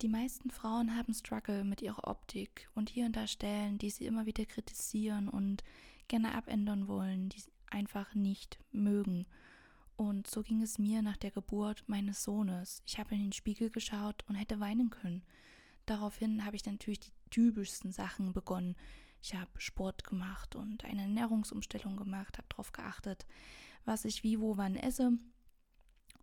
Die meisten Frauen haben Struggle mit ihrer Optik und hier und da Stellen, die sie immer wieder kritisieren und gerne abändern wollen, die sie einfach nicht mögen. Und so ging es mir nach der Geburt meines Sohnes. Ich habe in den Spiegel geschaut und hätte weinen können. Daraufhin habe ich natürlich die typischsten Sachen begonnen. Ich habe Sport gemacht und eine Ernährungsumstellung gemacht, habe darauf geachtet, was ich wie, wo, wann esse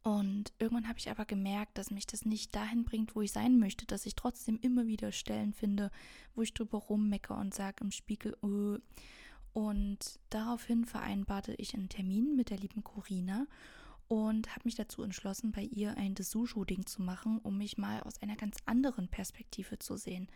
und irgendwann habe ich aber gemerkt, dass mich das nicht dahin bringt, wo ich sein möchte, dass ich trotzdem immer wieder Stellen finde, wo ich drüber rummecker und sage im Spiegel, oh. und daraufhin vereinbarte ich einen Termin mit der lieben Corina und habe mich dazu entschlossen, bei ihr ein Dessous-Shooting zu machen, um mich mal aus einer ganz anderen Perspektive zu sehen.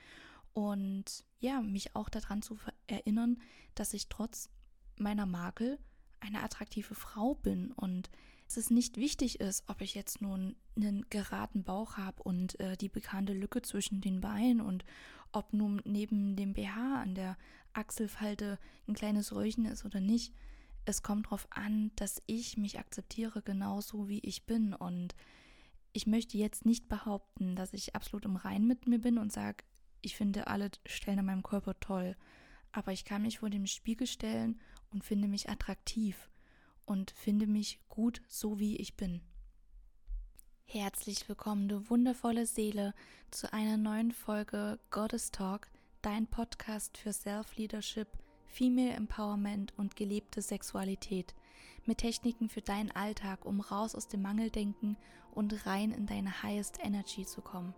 Und ja, mich auch daran zu erinnern, dass ich trotz meiner Makel eine attraktive Frau bin und dass es nicht wichtig ist, ob ich jetzt nun einen geraden Bauch habe und äh, die bekannte Lücke zwischen den Beinen und ob nun neben dem BH an der Achselfalte ein kleines Röhrchen ist oder nicht. Es kommt darauf an, dass ich mich akzeptiere, genauso wie ich bin. Und ich möchte jetzt nicht behaupten, dass ich absolut im Rein mit mir bin und sage, ich finde alle Stellen an meinem Körper toll. Aber ich kann mich vor dem Spiegel stellen und finde mich attraktiv und finde mich gut so wie ich bin. Herzlich willkommen, du wundervolle Seele, zu einer neuen Folge Goddess Talk, dein Podcast für Self-Leadership, Female Empowerment und gelebte Sexualität, mit Techniken für deinen Alltag, um raus aus dem Mangeldenken und rein in deine Highest Energy zu kommen.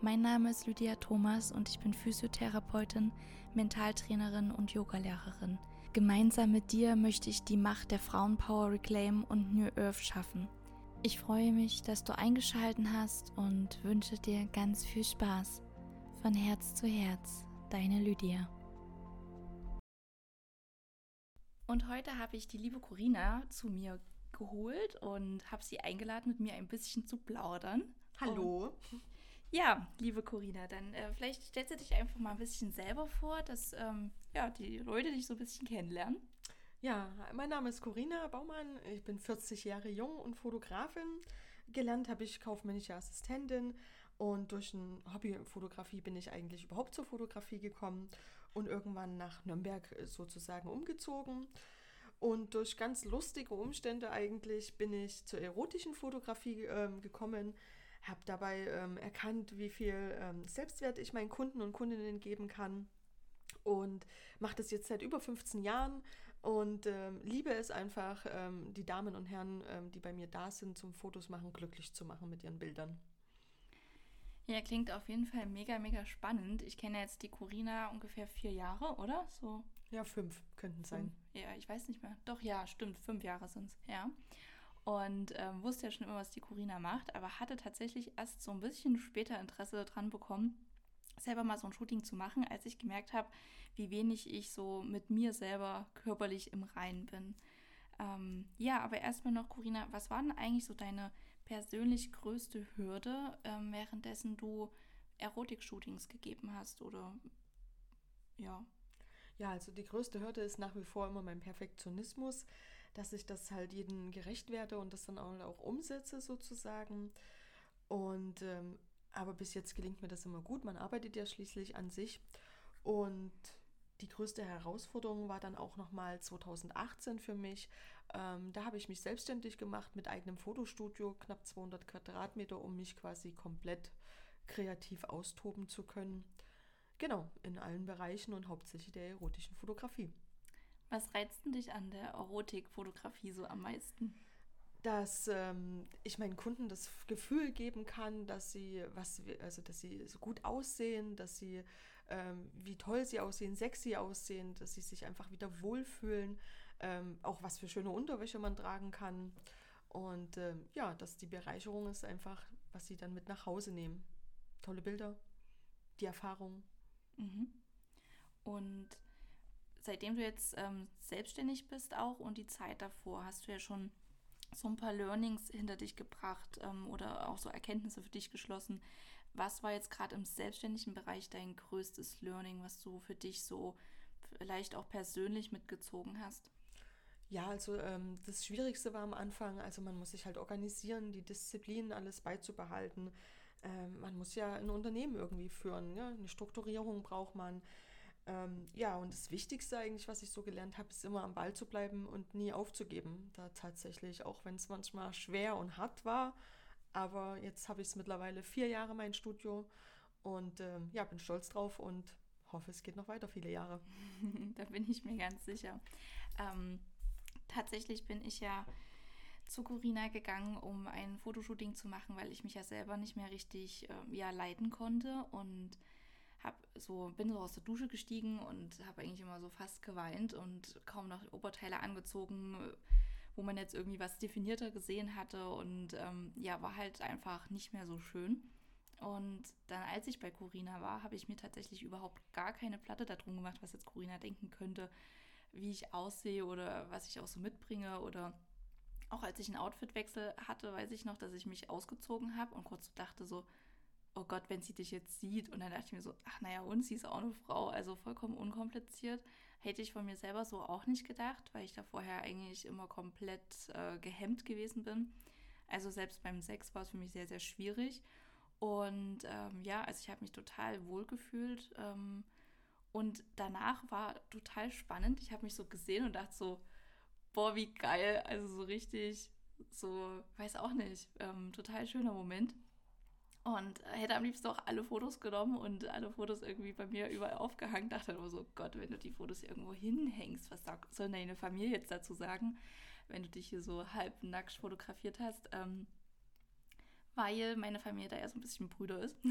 Mein Name ist Lydia Thomas und ich bin Physiotherapeutin, Mentaltrainerin und Yogalehrerin. Gemeinsam mit dir möchte ich die Macht der Frauenpower reclaimen und New Earth schaffen. Ich freue mich, dass du eingeschalten hast und wünsche dir ganz viel Spaß. Von Herz zu Herz, deine Lydia. Und heute habe ich die liebe Corina zu mir geholt und habe sie eingeladen, mit mir ein bisschen zu plaudern. Hallo. Und ja, liebe Corina, dann äh, vielleicht stellst du dich einfach mal ein bisschen selber vor, dass ähm, ja, die Leute dich so ein bisschen kennenlernen. Ja, mein Name ist Corina Baumann. Ich bin 40 Jahre jung und Fotografin. Gelernt habe ich kaufmännische Assistentin und durch ein Hobby Fotografie bin ich eigentlich überhaupt zur Fotografie gekommen und irgendwann nach Nürnberg äh, sozusagen umgezogen. Und durch ganz lustige Umstände eigentlich bin ich zur erotischen Fotografie äh, gekommen habe dabei ähm, erkannt, wie viel ähm, Selbstwert ich meinen Kunden und Kundinnen geben kann und mache das jetzt seit über 15 Jahren und ähm, liebe es einfach, ähm, die Damen und Herren, ähm, die bei mir da sind zum Fotos machen, glücklich zu machen mit ihren Bildern. Ja, klingt auf jeden Fall mega, mega spannend. Ich kenne jetzt die Corina ungefähr vier Jahre, oder? So. Ja, fünf könnten sein. Ja, ich weiß nicht mehr. Doch, ja, stimmt, fünf Jahre sind es, ja und ähm, wusste ja schon immer, was die Corina macht, aber hatte tatsächlich erst so ein bisschen später Interesse daran bekommen, selber mal so ein Shooting zu machen, als ich gemerkt habe, wie wenig ich so mit mir selber körperlich im Reinen bin. Ähm, ja, aber erstmal noch, Corina, was war denn eigentlich so deine persönlich größte Hürde, ähm, währenddessen du Erotik-Shootings gegeben hast oder ja? Ja, also die größte Hürde ist nach wie vor immer mein Perfektionismus dass ich das halt jedem gerecht werde und das dann auch, auch umsetze sozusagen. Und ähm, aber bis jetzt gelingt mir das immer gut. Man arbeitet ja schließlich an sich. Und die größte Herausforderung war dann auch nochmal 2018 für mich. Ähm, da habe ich mich selbstständig gemacht mit eigenem Fotostudio, knapp 200 Quadratmeter, um mich quasi komplett kreativ austoben zu können. Genau, in allen Bereichen und hauptsächlich der erotischen Fotografie. Was reizt denn dich an der Erotikfotografie so am meisten? Dass ähm, ich meinen Kunden das Gefühl geben kann, dass sie was, also dass sie so gut aussehen, dass sie ähm, wie toll sie aussehen, sexy aussehen, dass sie sich einfach wieder wohlfühlen, ähm, auch was für schöne Unterwäsche man tragen kann. Und ähm, ja, dass die Bereicherung ist einfach, was sie dann mit nach Hause nehmen. Tolle Bilder, die Erfahrung. Mhm. Und seitdem du jetzt ähm, selbstständig bist auch und die Zeit davor, hast du ja schon so ein paar Learnings hinter dich gebracht ähm, oder auch so Erkenntnisse für dich geschlossen. Was war jetzt gerade im selbstständigen Bereich dein größtes Learning, was du für dich so vielleicht auch persönlich mitgezogen hast? Ja, also ähm, das Schwierigste war am Anfang, also man muss sich halt organisieren, die Disziplin, alles beizubehalten. ähm, man muss ja ein Unternehmen irgendwie führen. Ja? Eine Strukturierung braucht man. Ähm, ja, und das Wichtigste eigentlich, was ich so gelernt habe, ist immer am Ball zu bleiben und nie aufzugeben. Da tatsächlich, auch wenn es manchmal schwer und hart war. Aber jetzt habe ich es mittlerweile vier Jahre mein Studio und ähm, ja, bin stolz drauf und hoffe, es geht noch weiter viele Jahre. da bin ich mir ganz sicher. Ähm, tatsächlich bin ich ja zu Corina gegangen, um ein Fotoshooting zu machen, weil ich mich ja selber nicht mehr richtig äh, ja, leiten konnte und hab so, bin so aus der Dusche gestiegen und habe eigentlich immer so fast geweint und kaum noch Oberteile angezogen, wo man jetzt irgendwie was definierter gesehen hatte und ähm, ja, war halt einfach nicht mehr so schön. Und dann, als ich bei Corina war, habe ich mir tatsächlich überhaupt gar keine Platte darum gemacht, was jetzt Corina denken könnte, wie ich aussehe oder was ich auch so mitbringe. Oder auch als ich einen Outfitwechsel hatte, weiß ich noch, dass ich mich ausgezogen habe und kurz dachte so, oh Gott, wenn sie dich jetzt sieht. Und dann dachte ich mir so, ach naja, und sie ist auch eine Frau, also vollkommen unkompliziert. Hätte ich von mir selber so auch nicht gedacht, weil ich da vorher eigentlich immer komplett äh, gehemmt gewesen bin. Also selbst beim Sex war es für mich sehr, sehr schwierig. Und ähm, ja, also ich habe mich total wohl gefühlt. Ähm, und danach war total spannend. Ich habe mich so gesehen und dachte so, boah, wie geil. Also so richtig, so, weiß auch nicht, ähm, total schöner Moment. Und hätte am liebsten auch alle Fotos genommen und alle Fotos irgendwie bei mir überall aufgehangen. Dachte aber so, Gott, wenn du die Fotos irgendwo hinhängst, was soll deine Familie jetzt dazu sagen, wenn du dich hier so halb nackt fotografiert hast? Ähm, weil meine Familie da eher so ein bisschen Brüder ist.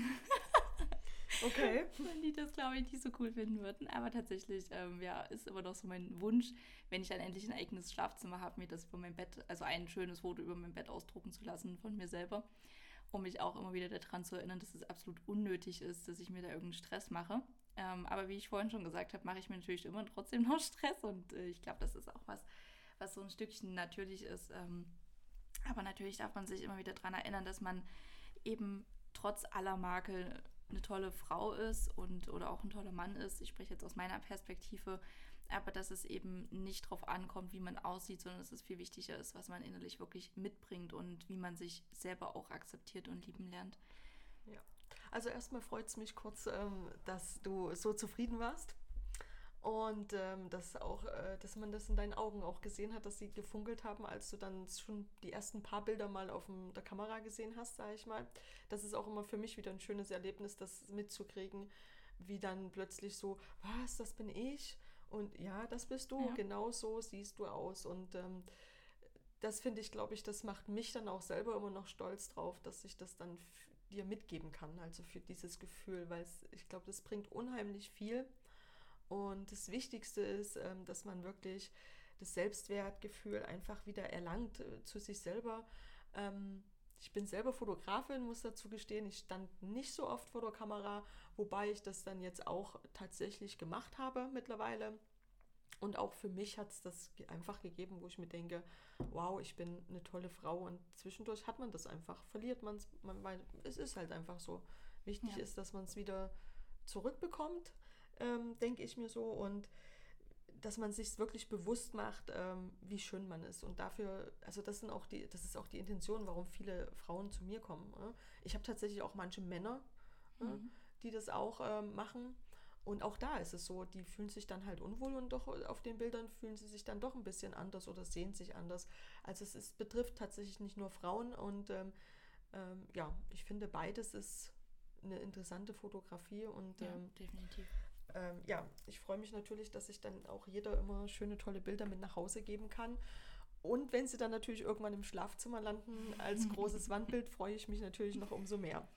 Okay. Und die das, glaube ich, nicht so cool finden würden. Aber tatsächlich, ähm, ja, ist immer noch so mein Wunsch, wenn ich dann endlich ein eigenes Schlafzimmer habe, mir das über mein Bett, also ein schönes Foto über mein Bett ausdrucken zu lassen von mir selber um mich auch immer wieder daran zu erinnern, dass es absolut unnötig ist, dass ich mir da irgendeinen Stress mache. Ähm, aber wie ich vorhin schon gesagt habe, mache ich mir natürlich immer trotzdem noch Stress und äh, ich glaube, das ist auch was, was so ein Stückchen natürlich ist. Ähm, aber natürlich darf man sich immer wieder daran erinnern, dass man eben trotz aller Makel eine tolle Frau ist und oder auch ein toller Mann ist. Ich spreche jetzt aus meiner Perspektive aber dass es eben nicht darauf ankommt, wie man aussieht, sondern dass es viel wichtiger ist, was man innerlich wirklich mitbringt und wie man sich selber auch akzeptiert und lieben lernt. Ja, also erstmal freut es mich kurz, ähm, dass du so zufrieden warst und ähm, dass auch, äh, dass man das in deinen Augen auch gesehen hat, dass sie gefunkelt haben, als du dann schon die ersten paar Bilder mal auf dem, der Kamera gesehen hast, sage ich mal. Das ist auch immer für mich wieder ein schönes Erlebnis, das mitzukriegen, wie dann plötzlich so, was, das bin ich? Und ja, das bist du, ja. genau so siehst du aus. Und ähm, das finde ich, glaube ich, das macht mich dann auch selber immer noch stolz drauf, dass ich das dann dir mitgeben kann, also für dieses Gefühl, weil ich glaube, das bringt unheimlich viel. Und das Wichtigste ist, ähm, dass man wirklich das Selbstwertgefühl einfach wieder erlangt äh, zu sich selber. Ähm, ich bin selber Fotografin, muss dazu gestehen. Ich stand nicht so oft vor der Kamera, wobei ich das dann jetzt auch tatsächlich gemacht habe mittlerweile. Und auch für mich hat es das einfach gegeben, wo ich mir denke, wow, ich bin eine tolle Frau. Und zwischendurch hat man das einfach, verliert man es, weil es ist halt einfach so. Wichtig ja. ist, dass man es wieder zurückbekommt, ähm, denke ich mir so. Und dass man sich wirklich bewusst macht, ähm, wie schön man ist. Und dafür, also das sind auch die, das ist auch die Intention, warum viele Frauen zu mir kommen. Ne? Ich habe tatsächlich auch manche Männer, ne, mhm. ne, die das auch ähm, machen. Und auch da ist es so, die fühlen sich dann halt unwohl und doch auf den Bildern fühlen sie sich dann doch ein bisschen anders oder sehen sich anders. Also es ist, betrifft tatsächlich nicht nur Frauen und ähm, ähm ja, ich finde beides ist eine interessante Fotografie und ja, ähm, definitiv ähm, ja, ich freue mich natürlich, dass ich dann auch jeder immer schöne, tolle Bilder mit nach Hause geben kann. Und wenn sie dann natürlich irgendwann im Schlafzimmer landen als großes Wandbild, freue ich mich natürlich noch umso mehr.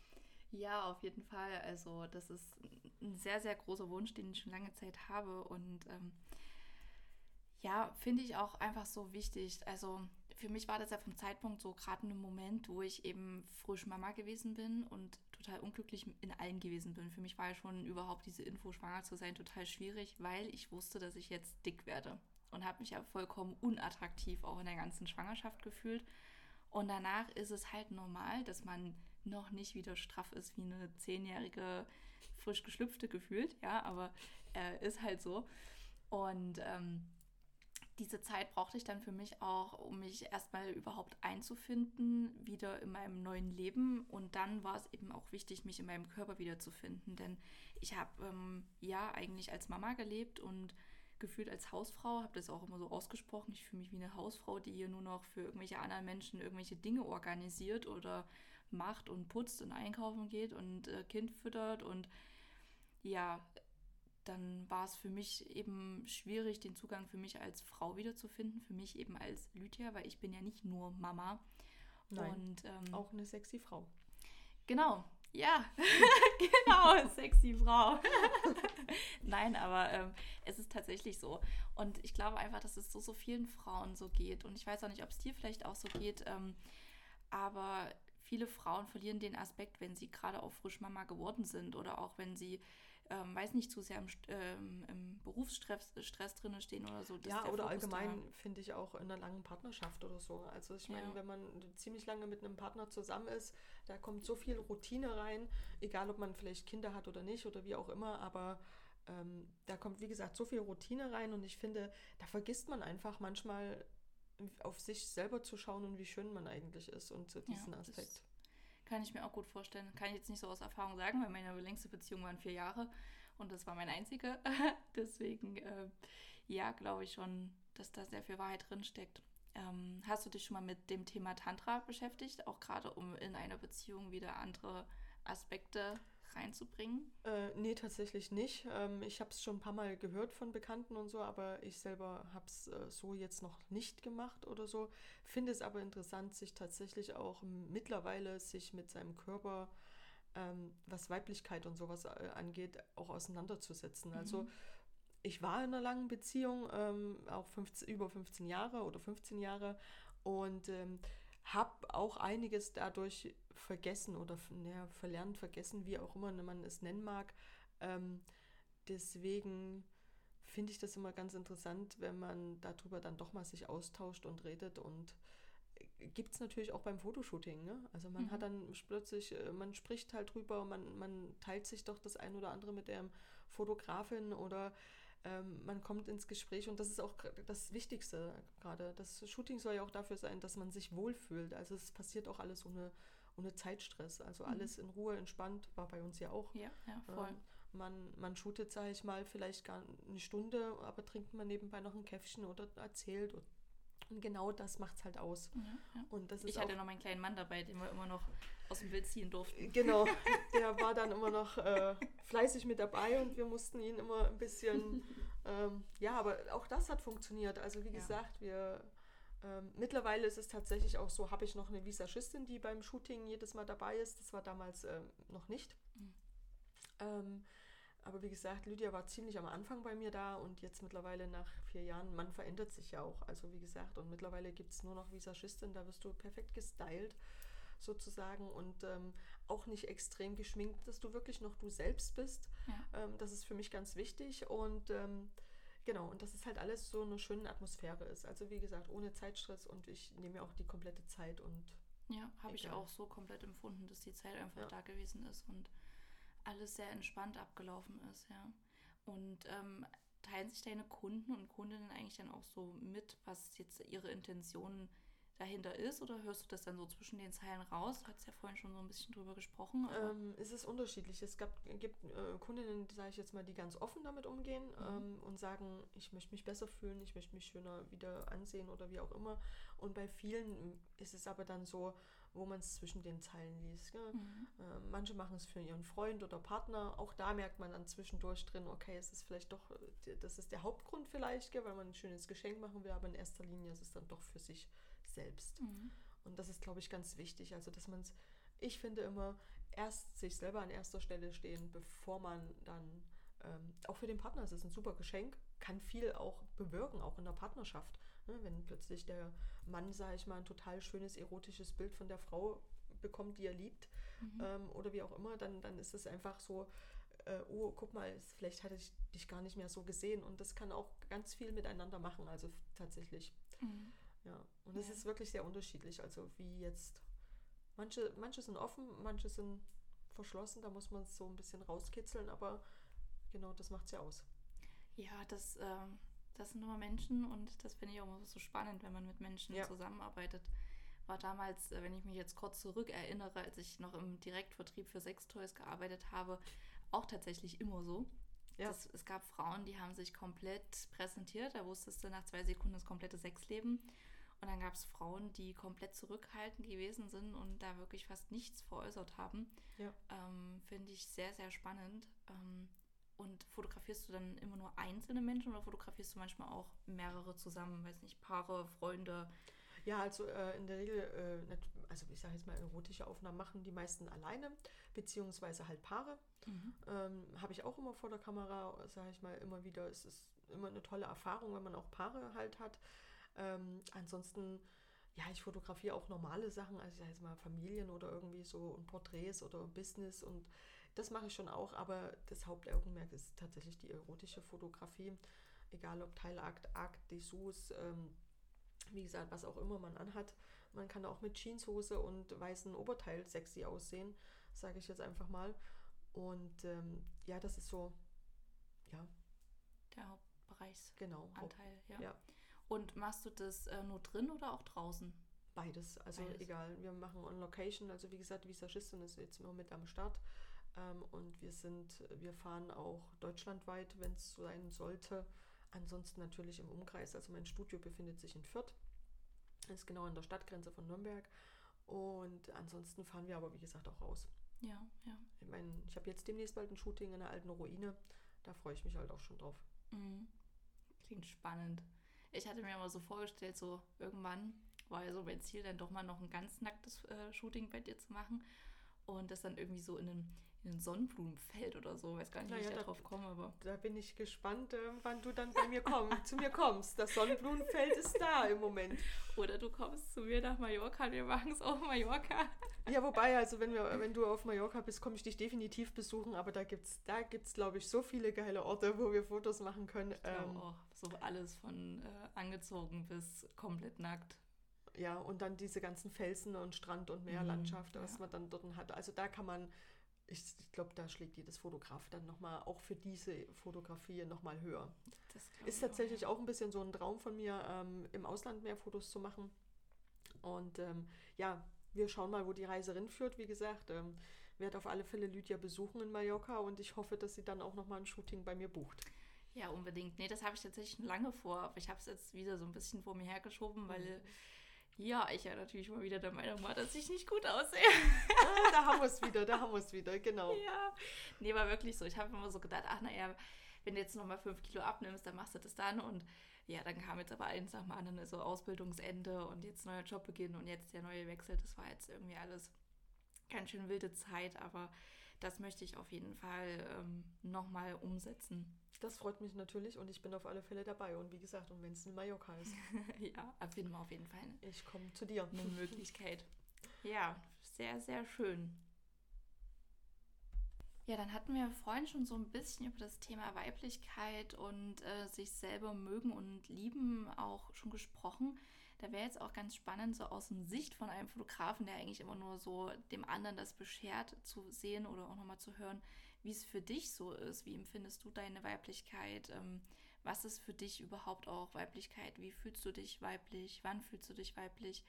Ja, auf jeden Fall. Also das ist ein sehr, sehr großer Wunsch, den ich schon lange Zeit habe. Und ähm, ja, finde ich auch einfach so wichtig. Also für mich war das ja vom Zeitpunkt so gerade ein Moment, wo ich eben frisch Mama gewesen bin und total unglücklich in allen gewesen bin. Für mich war ja schon überhaupt diese Info, schwanger zu sein, total schwierig, weil ich wusste, dass ich jetzt dick werde und habe mich ja vollkommen unattraktiv auch in der ganzen Schwangerschaft gefühlt. Und danach ist es halt normal, dass man noch nicht wieder straff ist wie eine zehnjährige frisch geschlüpfte gefühlt, ja, aber äh, ist halt so. Und ähm, diese Zeit brauchte ich dann für mich auch, um mich erstmal überhaupt einzufinden, wieder in meinem neuen Leben. Und dann war es eben auch wichtig, mich in meinem Körper wiederzufinden. Denn ich habe ähm, ja eigentlich als Mama gelebt und gefühlt als Hausfrau, habe das auch immer so ausgesprochen. Ich fühle mich wie eine Hausfrau, die hier nur noch für irgendwelche anderen Menschen irgendwelche Dinge organisiert oder macht und putzt und einkaufen geht und äh, Kind füttert und ja, dann war es für mich eben schwierig, den Zugang für mich als Frau wiederzufinden, für mich eben als Lydia, weil ich bin ja nicht nur Mama. Nein, und, ähm, auch eine sexy Frau. Genau, ja, genau, sexy Frau. Nein, aber ähm, es ist tatsächlich so. Und ich glaube einfach, dass es so, so vielen Frauen so geht. Und ich weiß auch nicht, ob es dir vielleicht auch so geht. Ähm, aber viele Frauen verlieren den Aspekt, wenn sie gerade auch frisch Mama geworden sind oder auch wenn sie ähm, weiß nicht, zu sehr im, ähm, im Berufsstress Stress drin stehen oder so. Ja, oder allgemein finde ich auch in einer langen Partnerschaft oder so. Also ich meine, ja. wenn man ziemlich lange mit einem Partner zusammen ist, da kommt so viel Routine rein, egal ob man vielleicht Kinder hat oder nicht oder wie auch immer, aber ähm, da kommt, wie gesagt, so viel Routine rein und ich finde, da vergisst man einfach manchmal auf sich selber zu schauen und wie schön man eigentlich ist und so diesen ja, Aspekt. Kann ich mir auch gut vorstellen. Kann ich jetzt nicht so aus Erfahrung sagen, weil meine längste Beziehung waren vier Jahre und das war mein einziger. Deswegen, äh, ja, glaube ich schon, dass da sehr viel Wahrheit drin steckt. Ähm, hast du dich schon mal mit dem Thema Tantra beschäftigt, auch gerade um in einer Beziehung wieder andere Aspekte reinzubringen? Äh, nee, tatsächlich nicht. Ähm, ich habe es schon ein paar Mal gehört von Bekannten und so, aber ich selber habe es äh, so jetzt noch nicht gemacht oder so. Finde es aber interessant, sich tatsächlich auch mittlerweile sich mit seinem Körper, ähm, was Weiblichkeit und sowas äh, angeht, auch auseinanderzusetzen. Also mhm. Also ich war in einer langen Beziehung, ähm, auch 15, über 15 Jahre oder 15 Jahre und ähm, habe auch einiges dadurch vergessen oder ja, verlernt, vergessen, wie auch immer man es nennen mag. Ähm, deswegen finde ich das immer ganz interessant, wenn man darüber dann doch mal sich austauscht und redet und äh, gibt es natürlich auch beim Fotoshooting. Ne? Also man mhm. hat dann plötzlich, äh, man spricht halt drüber, man, man teilt sich doch das ein oder andere mit der Fotografin oder ähm, man kommt ins Gespräch und das ist auch das Wichtigste gerade. Das Shooting soll ja auch dafür sein, dass man sich wohlfühlt. Also es passiert auch alles ohne, ohne Zeitstress. Also mhm. alles in Ruhe, entspannt, war bei uns ja auch. Ja, ja voll. Ähm, man, man shootet, sage ich mal, vielleicht gar eine Stunde, aber trinkt man nebenbei noch ein Käffchen oder erzählt und genau das macht es halt aus. Ja, ja. Und das ist ich hatte noch meinen kleinen Mann dabei, den wir immer noch aus dem Bild ziehen durften. Genau, der war dann immer noch äh, fleißig mit dabei und wir mussten ihn immer ein bisschen, ähm, ja, aber auch das hat funktioniert. Also wie gesagt, wir ähm, mittlerweile ist es tatsächlich auch so, habe ich noch eine Visagistin, die beim Shooting jedes Mal dabei ist. Das war damals ähm, noch nicht. Mhm. Ähm, aber wie gesagt, Lydia war ziemlich am Anfang bei mir da und jetzt mittlerweile nach vier Jahren, man verändert sich ja auch. Also wie gesagt, und mittlerweile gibt es nur noch Visagistin, da wirst du perfekt gestylt sozusagen und ähm, auch nicht extrem geschminkt, dass du wirklich noch du selbst bist. Ja. Ähm, das ist für mich ganz wichtig und ähm, genau, und dass es halt alles so eine schöne Atmosphäre ist. Also wie gesagt, ohne Zeitstress und ich nehme mir auch die komplette Zeit und ja, habe ich auch so komplett empfunden, dass die Zeit einfach ja. da gewesen ist und alles sehr entspannt abgelaufen ist, ja. Und ähm, teilen sich deine Kunden und Kundinnen eigentlich dann auch so mit, was jetzt ihre Intentionen dahinter ist? Oder hörst du das dann so zwischen den Zeilen raus? Du hast ja vorhin schon so ein bisschen drüber gesprochen. Ähm, es ist unterschiedlich. Es gab, gibt äh, Kundinnen, sage ich jetzt mal, die ganz offen damit umgehen mhm. ähm, und sagen, ich möchte mich besser fühlen, ich möchte mich schöner wieder ansehen oder wie auch immer. Und bei vielen ist es aber dann so, wo man es zwischen den Zeilen liest. Mhm. Äh, manche machen es für ihren Freund oder Partner. Auch da merkt man dann zwischendurch drin, okay, es ist vielleicht doch, äh, das ist der Hauptgrund vielleicht, gell, weil man ein schönes Geschenk machen will, aber in erster Linie ist es dann doch für sich selbst. Mhm. Und das ist, glaube ich, ganz wichtig. Also, dass man es, ich finde immer, erst sich selber an erster Stelle stehen, bevor man dann, ähm, auch für den Partner ist es ein super Geschenk, kann viel auch bewirken, auch in der Partnerschaft. Ne? Wenn plötzlich der Mann, sage ich mal, ein total schönes erotisches Bild von der Frau bekommt, die er liebt, mhm. ähm, oder wie auch immer, dann, dann ist es einfach so, äh, oh, guck mal, vielleicht hatte ich dich gar nicht mehr so gesehen. Und das kann auch ganz viel miteinander machen, also tatsächlich. Mhm. Ja, und es ja. ist wirklich sehr unterschiedlich. Also wie jetzt, manche, manche sind offen, manche sind verschlossen, da muss man es so ein bisschen rauskitzeln, aber genau das macht es ja aus. Ja, das, ähm, das sind immer Menschen und das finde ich auch immer so spannend, wenn man mit Menschen ja. zusammenarbeitet. War damals, äh, wenn ich mich jetzt kurz zurück erinnere, als ich noch im Direktvertrieb für Sextoys gearbeitet habe, auch tatsächlich immer so. Ja. Das, es gab Frauen, die haben sich komplett präsentiert, da wusstest du nach zwei Sekunden das komplette Sexleben. Und dann gab es Frauen, die komplett zurückhaltend gewesen sind und da wirklich fast nichts veräußert haben. Ja. Ähm, Finde ich sehr, sehr spannend. Ähm, und fotografierst du dann immer nur einzelne Menschen oder fotografierst du manchmal auch mehrere zusammen, weiß nicht, Paare, Freunde? Ja, also äh, in der Regel, äh, also ich sage jetzt mal, erotische Aufnahmen machen die meisten alleine, beziehungsweise halt Paare. Mhm. Ähm, Habe ich auch immer vor der Kamera, sage ich mal, immer wieder. Es ist immer eine tolle Erfahrung, wenn man auch Paare halt hat. Ähm, ansonsten, ja, ich fotografiere auch normale Sachen, also ich sage jetzt mal Familien oder irgendwie so und Porträts oder Business und das mache ich schon auch, aber das Hauptaugenmerk ist tatsächlich die erotische Fotografie. Egal ob Teilakt, Akt, Dessous, ähm, wie gesagt, was auch immer man anhat. Man kann auch mit Jeanshose und weißem Oberteil sexy aussehen, sage ich jetzt einfach mal. Und ähm, ja, das ist so, ja. Der Hauptbereichsanteil, genau, ja. ja. Und machst du das äh, nur drin oder auch draußen? Beides, also Beides. egal. Wir machen on Location, also wie gesagt, Visagistin ist jetzt immer mit am Start. Ähm, und wir sind, wir fahren auch deutschlandweit, wenn es so sein sollte. Ansonsten natürlich im Umkreis. Also mein Studio befindet sich in Fürth. Ist genau an der Stadtgrenze von Nürnberg. Und ansonsten fahren wir aber, wie gesagt, auch raus. Ja, ja. Ich meine, ich habe jetzt demnächst bald ein Shooting in einer alten Ruine. Da freue ich mich halt auch schon drauf. Mhm. Klingt spannend. Ich hatte mir immer so vorgestellt, so irgendwann war ja so mein Ziel, dann doch mal noch ein ganz nacktes äh, Shooting bei dir zu machen. Und das dann irgendwie so in einem in ein Sonnenblumenfeld oder so. Weiß gar nicht, naja, wie ich da drauf komme, aber. Da bin ich gespannt, äh, wann du dann bei mir komm, zu mir kommst. Das Sonnenblumenfeld ist da im Moment. Oder du kommst zu mir nach Mallorca, wir machen es auf Mallorca. Ja, wobei, also wenn, wir, wenn du auf Mallorca bist, komme ich dich definitiv besuchen, aber da gibt es, da gibt's, glaube ich, so viele geile Orte, wo wir Fotos machen können. Ich ähm, auch. So alles von äh, angezogen bis komplett nackt. Ja, und dann diese ganzen Felsen und Strand- und Meerlandschaft, mhm, was man dann dort hat. Also da kann man ich, ich glaube, da schlägt jedes Fotograf dann nochmal, auch für diese Fotografie nochmal höher. Ist tatsächlich auch, auch, ein bisschen so ein Traum von mir, ähm, im Ausland mehr Fotos zu machen. Und ähm, ja, wir schauen mal, wo die Reise hinführt. Wie gesagt, ähm, werde auf alle Fälle Lydia besuchen in Mallorca und ich hoffe, dass sie dann auch nochmal ein Shooting bei mir bucht. Ja, unbedingt. Nee, das habe ich tatsächlich schon lange vor, aber ich habe es jetzt wieder so ein bisschen vor mir hergeschoben, weil mhm. Ja, ich ja natürlich mal wieder der Meinung war, dass ich nicht gut aussehe. Ah, da haben wir es wieder, da haben wir es wieder, genau. Ja, nee, war wirklich so. Ich habe immer so gedacht, ach naja, wenn du jetzt nochmal fünf Kilo abnimmst, dann machst du das dann. Und ja, dann kam jetzt aber eins nach dem anderen, so Ausbildungsende und jetzt neuer Jobbeginn und jetzt der neue Wechsel. Das war jetzt irgendwie alles ganz schön wilde Zeit, aber das möchte ich auf jeden Fall ähm, nochmal umsetzen. Das freut mich natürlich und ich bin auf alle Fälle dabei. Und wie gesagt, und wenn es in Mallorca ist. ja, finden wir auf jeden Fall. Ich komme zu dir. Eine Möglichkeit. Ja, sehr, sehr schön. Ja, dann hatten wir vorhin schon so ein bisschen über das Thema Weiblichkeit und äh, sich selber mögen und lieben auch schon gesprochen. Da wäre jetzt auch ganz spannend, so aus der Sicht von einem Fotografen, der eigentlich immer nur so dem anderen das beschert, zu sehen oder auch nochmal zu hören, wie es für dich so ist. Wie empfindest du deine Weiblichkeit? Ähm, was ist für dich überhaupt auch Weiblichkeit? Wie fühlst du dich weiblich? Wann fühlst du dich weiblich?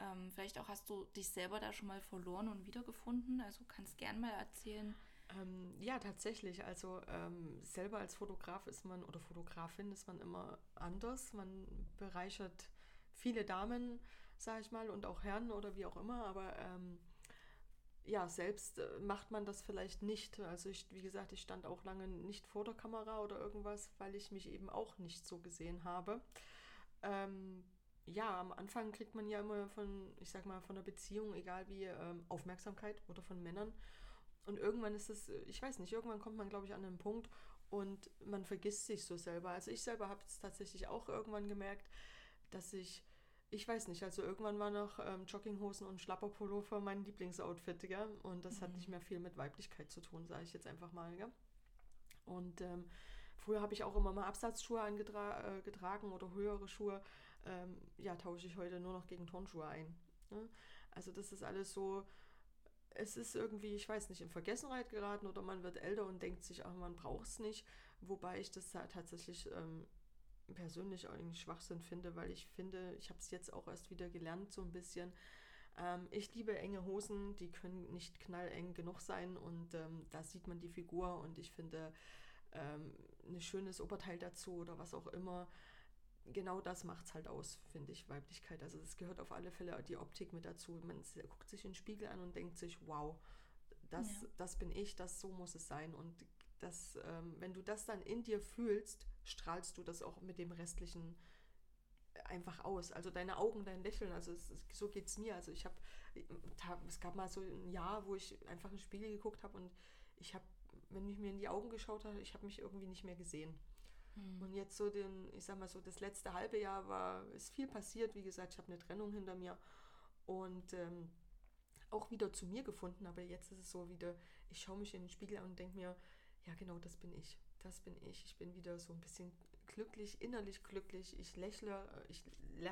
Ähm, vielleicht auch hast du dich selber da schon mal verloren und wiedergefunden. Also kannst gern mal erzählen. Ähm, ja, tatsächlich. Also ähm, selber als Fotograf ist man oder Fotografin ist man immer anders. Man bereichert viele Damen, sage ich mal, und auch Herren oder wie auch immer, aber ähm, ja, selbst äh, macht man das vielleicht nicht. Also ich, wie gesagt, ich stand auch lange nicht vor der Kamera oder irgendwas, weil ich mich eben auch nicht so gesehen habe. Ähm, ja, am Anfang kriegt man ja immer von, ich sag mal, von der Beziehung, egal wie, ähm, Aufmerksamkeit oder von Männern. Und irgendwann ist es, ich weiß nicht, irgendwann kommt man, glaube ich, an einen Punkt und man vergisst sich so selber. Also ich selber habe es tatsächlich auch irgendwann gemerkt, dass ich ich weiß nicht, also irgendwann war noch ähm, Jogginghosen und Schlapperpullover mein Lieblingsoutfit, gell? Und das mhm. hat nicht mehr viel mit Weiblichkeit zu tun, sage ich jetzt einfach mal, gell? Und ähm, früher habe ich auch immer mal Absatzschuhe angetragen äh, oder höhere Schuhe. Ähm, ja, tausche ich heute nur noch gegen Turnschuhe ein. Ne? Also das ist alles so, es ist irgendwie, ich weiß nicht, in Vergessenheit geraten oder man wird älter und denkt sich, ach, man braucht es nicht. Wobei ich das tatsächlich ähm, persönlich eigentlich Schwachsinn finde, weil ich finde, ich habe es jetzt auch erst wieder gelernt, so ein bisschen. Ähm, ich liebe enge Hosen, die können nicht knalleng genug sein und ähm, da sieht man die Figur und ich finde ähm, ein schönes Oberteil dazu oder was auch immer. Genau das macht es halt aus, finde ich, Weiblichkeit. Also es gehört auf alle Fälle die Optik mit dazu. Man guckt sich in den Spiegel an und denkt sich, wow, das, ja. das bin ich, das so muss es sein. Und das, ähm, wenn du das dann in dir fühlst, strahlst du das auch mit dem restlichen einfach aus. Also deine Augen, dein Lächeln, also es, so geht es mir. Also ich habe, es gab mal so ein Jahr, wo ich einfach in Spiegel geguckt habe und ich habe, wenn ich mir in die Augen geschaut habe, ich habe mich irgendwie nicht mehr gesehen. Hm. Und jetzt so den, ich sag mal so, das letzte halbe Jahr war, ist viel passiert. Wie gesagt, ich habe eine Trennung hinter mir und ähm, auch wieder zu mir gefunden. Aber jetzt ist es so wieder, ich schaue mich in den Spiegel an und denke mir, ja genau, das bin ich. Das bin ich. Ich bin wieder so ein bisschen glücklich, innerlich glücklich. Ich lächle, ich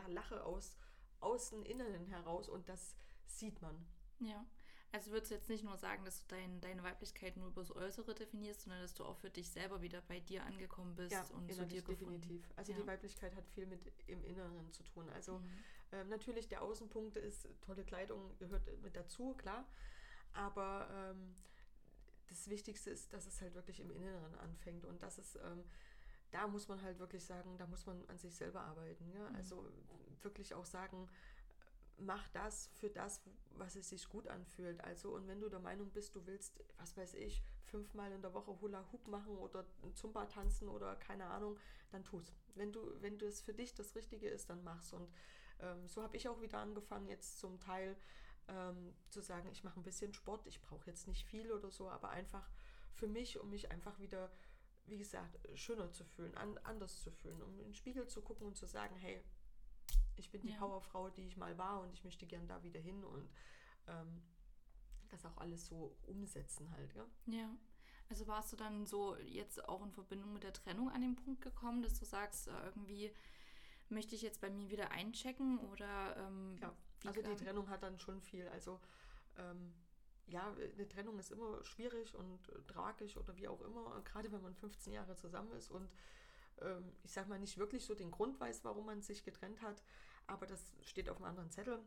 lache aus außen, innen heraus und das sieht man. Ja. Also würdest du jetzt nicht nur sagen, dass du dein, deine Weiblichkeit nur über das Äußere definierst, sondern dass du auch für dich selber wieder bei dir angekommen bist ja, und zu dir gefunden. definitiv. Also ja. die Weiblichkeit hat viel mit im Inneren zu tun. Also mhm. ähm, natürlich der Außenpunkt ist tolle Kleidung gehört mit dazu, klar. Aber ähm, das Wichtigste ist, dass es halt wirklich im Inneren anfängt und dass es ähm, da muss man halt wirklich sagen, da muss man an sich selber arbeiten. Ja? Mhm. Also wirklich auch sagen, mach das für das, was es sich gut anfühlt. Also, und wenn du der Meinung bist, du willst, was weiß ich, fünfmal in der Woche Hula Hoop machen oder Zumba tanzen oder keine Ahnung, dann tu's. Wenn du, wenn das für dich das Richtige ist, dann mach's. Und ähm, so habe ich auch wieder angefangen, jetzt zum Teil ähm, zu sagen, ich mache ein bisschen Sport, ich brauche jetzt nicht viel oder so, aber einfach für mich, um mich einfach wieder wie gesagt, schöner zu fühlen, an, anders zu fühlen, um in den Spiegel zu gucken und zu sagen, hey, ich bin die ja. Powerfrau, die ich mal war und ich möchte gern da wieder hin und ähm, das auch alles so umsetzen halt, ja. Ja. Also warst du dann so jetzt auch in Verbindung mit der Trennung an den Punkt gekommen, dass du sagst, äh, irgendwie möchte ich jetzt bei mir wieder einchecken oder ähm, ja, also die Trennung hat dann schon viel, also ähm, ja, eine Trennung ist immer schwierig und äh, tragisch oder wie auch immer, gerade wenn man 15 Jahre zusammen ist und ähm, ich sag mal nicht wirklich so den Grund weiß, warum man sich getrennt hat, aber das steht auf einem anderen Zettel.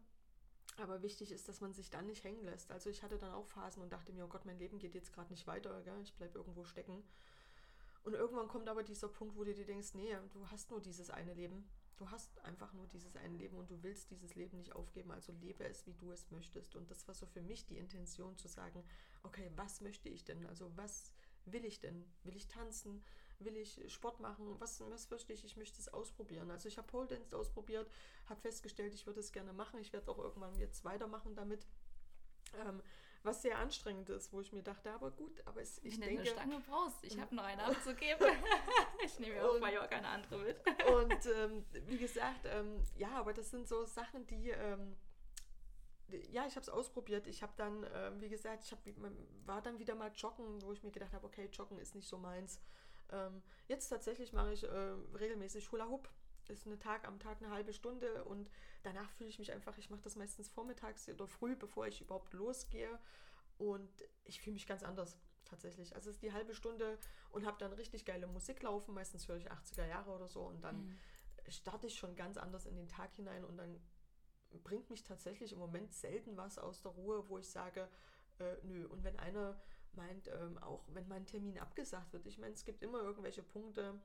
Aber wichtig ist, dass man sich dann nicht hängen lässt. Also ich hatte dann auch Phasen und dachte mir, oh Gott, mein Leben geht jetzt gerade nicht weiter, gell? ich bleibe irgendwo stecken. Und irgendwann kommt aber dieser Punkt, wo du dir denkst, nee, du hast nur dieses eine Leben du hast einfach nur dieses eine Leben und du willst dieses Leben nicht aufgeben, also lebe es, wie du es möchtest. Und das war so für mich die Intention zu sagen, okay, was möchte ich denn? Also was will ich denn? Will ich tanzen? Will ich Sport machen? Was, was möchte ich? Ich möchte es ausprobieren. Also ich habe Pole Dance ausprobiert, habe festgestellt, ich würde es gerne machen. Ich werde auch irgendwann jetzt weitermachen damit. Ähm, was sehr anstrengend ist, wo ich mir dachte, aber gut, aber es, ich Wenn denke... Wenn du eine Stange brauchst, ich habe noch eine abzugeben. ich nehme mir auch Mallorca eine andere mit. und ähm, wie gesagt, ähm, ja, aber das sind so Sachen, die... Ähm, ja, ich habe es ausprobiert. Ich habe dann, ähm, wie gesagt, ich hab, war dann wieder mal joggen, wo ich mir gedacht habe, okay, joggen ist nicht so meins. Ähm, jetzt tatsächlich mache ich äh, regelmäßig Hula Hoop ist eine Tag am Tag eine halbe Stunde und danach fühle ich mich einfach, ich mache das meistens vormittags oder früh, bevor ich überhaupt losgehe und ich fühle mich ganz anders tatsächlich. Also es ist die halbe Stunde und habe dann richtig geile Musik laufen, meistens höre ich 80er Jahre oder so und dann mhm. starte ich schon ganz anders in den Tag hinein und dann bringt mich tatsächlich im Moment selten was aus der Ruhe, wo ich sage, äh, nö. Und wenn einer meint, ähm, auch wenn mein Termin abgesagt wird, ich meine, es gibt immer irgendwelche Punkte,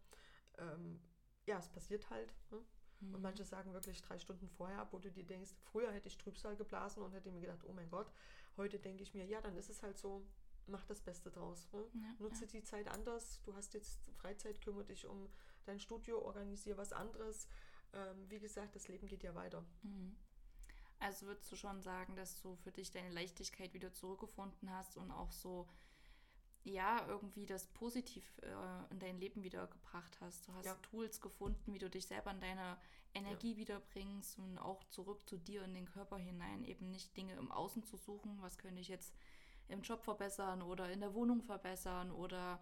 ähm, ja, es passiert halt. Ne? Mhm. Und manche sagen wirklich drei Stunden vorher, wo du dir denkst, früher hätte ich Trübsal geblasen und hätte mir gedacht, oh mein Gott, heute denke ich mir, ja, dann ist es halt so, mach das Beste draus. Ne? Ja, Nutze ja. die Zeit anders. Du hast jetzt Freizeit, kümmere dich um dein Studio, organisiere was anderes. Ähm, wie gesagt, das Leben geht ja weiter. Mhm. Also würdest du schon sagen, dass du für dich deine Leichtigkeit wieder zurückgefunden hast und auch so ja, irgendwie das positiv äh, in dein Leben wiedergebracht hast. Du hast ja. Tools gefunden, wie du dich selber in deine Energie ja. wiederbringst und auch zurück zu dir in den Körper hinein, eben nicht Dinge im Außen zu suchen, was könnte ich jetzt im Job verbessern oder in der Wohnung verbessern oder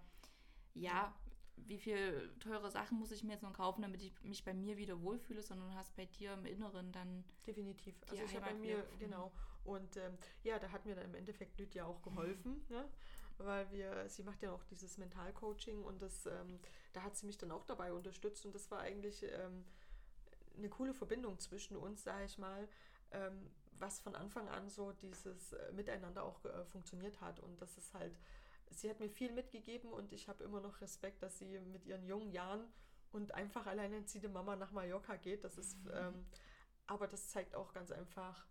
ja, ja. wie viel teure Sachen muss ich mir jetzt noch kaufen, damit ich mich bei mir wieder wohlfühle, sondern du hast bei dir im Inneren dann definitiv. Also ich habe bei mir genau und ähm, ja, da hat mir dann im Endeffekt Lydia auch geholfen. ne? Weil wir, sie macht ja auch dieses Mentalcoaching und das, ähm, da hat sie mich dann auch dabei unterstützt und das war eigentlich ähm, eine coole Verbindung zwischen uns, sage ich mal, ähm, was von Anfang an so dieses äh, Miteinander auch äh, funktioniert hat und das ist halt, sie hat mir viel mitgegeben und ich habe immer noch Respekt, dass sie mit ihren jungen Jahren und einfach alleinerziehende Mama nach Mallorca geht. Das ist, mhm. ähm, aber das zeigt auch ganz einfach,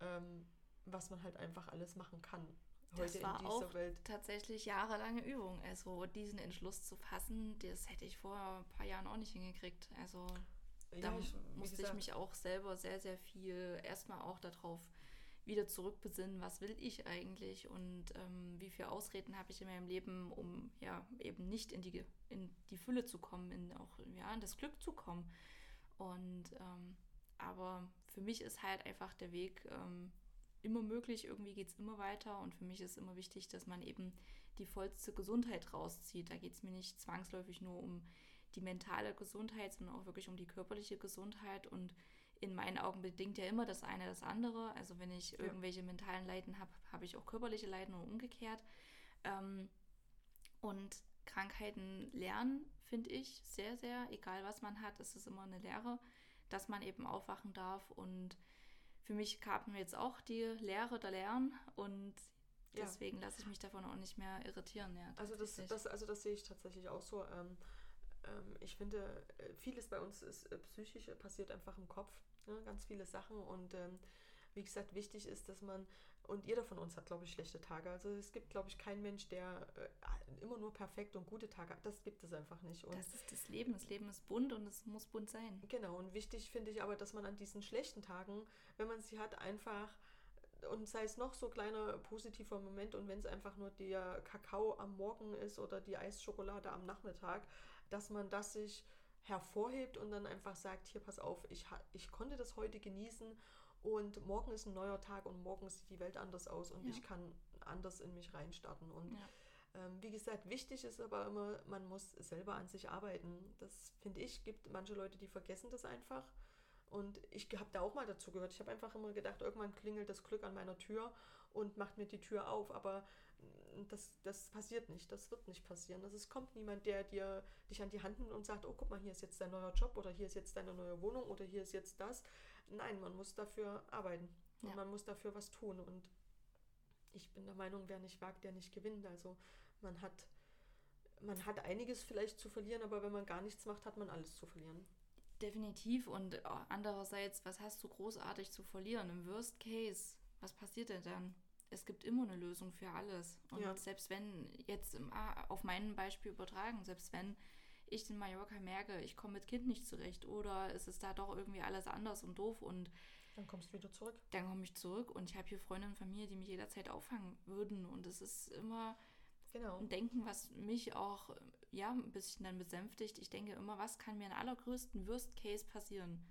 ähm, was man halt einfach alles machen kann. Heute das war in dieser auch Welt. tatsächlich jahrelange Übung. Also diesen Entschluss zu fassen, das hätte ich vor ein paar Jahren auch nicht hingekriegt. Also ja, da ich, musste gesagt, ich mich auch selber sehr, sehr viel erstmal auch darauf wieder zurückbesinnen, was will ich eigentlich und ähm, wie viele Ausreden habe ich in meinem Leben, um ja eben nicht in die, in die Fülle zu kommen, in auch ja, in das Glück zu kommen. Und ähm, aber für mich ist halt einfach der Weg ähm, immer möglich, irgendwie geht es immer weiter und für mich ist immer wichtig, dass man eben die vollste Gesundheit rauszieht. Da geht es mir nicht zwangsläufig nur um die mentale Gesundheit, sondern auch wirklich um die körperliche Gesundheit und in meinen Augen bedingt ja immer das eine das andere. Also wenn ich ja. irgendwelche mentalen Leiden habe, habe ich auch körperliche Leiden und umgekehrt. Ähm, und Krankheiten lernen, finde ich, sehr, sehr, egal was man hat, ist es immer eine Lehre, dass man eben aufwachen darf. Und für mich kam jetzt auch die Lehre der Lernen und deswegen ja. lasse ich mich davon auch nicht mehr irritieren. Ja, also, das, das, also das sehe ich tatsächlich auch so. Ähm, ähm, ich finde, äh, vieles bei uns ist äh, psychisch, passiert einfach im Kopf. Ne? Ganz viele Sachen. Und ähm, wie gesagt, wichtig ist, dass man, und jeder von uns hat, glaube ich, schlechte Tage. Also es gibt, glaube ich, keinen Mensch, der äh, immer nur perfekt und gute Tage hat. Das gibt es einfach nicht. Und das ist das Leben. Das Leben ist bunt und es muss bunt sein. Genau. Und wichtig finde ich aber, dass man an diesen schlechten Tagen, wenn man sie hat, einfach und sei es noch so kleiner positiver Moment und wenn es einfach nur der Kakao am Morgen ist oder die Eisschokolade am Nachmittag, dass man das sich hervorhebt und dann einfach sagt, hier pass auf, ich, ich konnte das heute genießen und morgen ist ein neuer Tag und morgen sieht die Welt anders aus und ja. ich kann anders in mich reinstarten. Und ja. ähm, wie gesagt, wichtig ist aber immer, man muss selber an sich arbeiten. Das finde ich, gibt manche Leute, die vergessen das einfach. Und ich habe da auch mal dazu gehört. Ich habe einfach immer gedacht, irgendwann klingelt das Glück an meiner Tür und macht mir die Tür auf. Aber das, das passiert nicht, das wird nicht passieren. Also es kommt niemand, der dir dich an die Hand nimmt und sagt, oh guck mal, hier ist jetzt dein neuer Job oder hier ist jetzt deine neue Wohnung oder hier ist jetzt das. Nein, man muss dafür arbeiten und ja. man muss dafür was tun. Und ich bin der Meinung, wer nicht wagt, der nicht gewinnt. Also man hat, man hat einiges vielleicht zu verlieren, aber wenn man gar nichts macht, hat man alles zu verlieren. Definitiv. Und andererseits, was hast du großartig zu verlieren? Im Worst Case, was passiert denn dann? es gibt immer eine Lösung für alles. Und ja. selbst wenn, jetzt im, auf mein Beispiel übertragen, selbst wenn ich in Mallorca merke, ich komme mit Kind nicht zurecht oder es ist da doch irgendwie alles anders und doof und dann kommst du wieder zurück. Dann komme ich zurück und ich habe hier Freunde und Familie, die mich jederzeit auffangen würden und es ist immer genau. ein Denken, was mich auch ja ein bisschen dann besänftigt. Ich denke immer, was kann mir in allergrößten Worst Case passieren?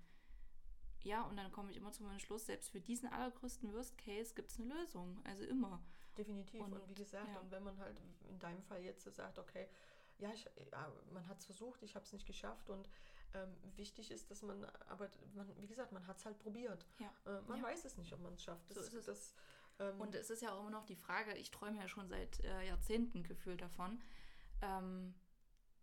Ja, und dann komme ich immer zum Entschluss, selbst für diesen allergrößten Worst Case gibt es eine Lösung. Also immer. Definitiv. Und, und wie gesagt, ja. und wenn man halt in deinem Fall jetzt so sagt, okay, ja, ich, ja man hat es versucht, ich habe es nicht geschafft und ähm, wichtig ist, dass man, aber man, wie gesagt, man hat es halt probiert. Ja. Äh, man ja. weiß es nicht, ob man es schafft. Das, so es. ähm, und es ist ja auch immer noch die Frage, ich träume ja schon seit äh, Jahrzehnten gefühlt davon. Ähm,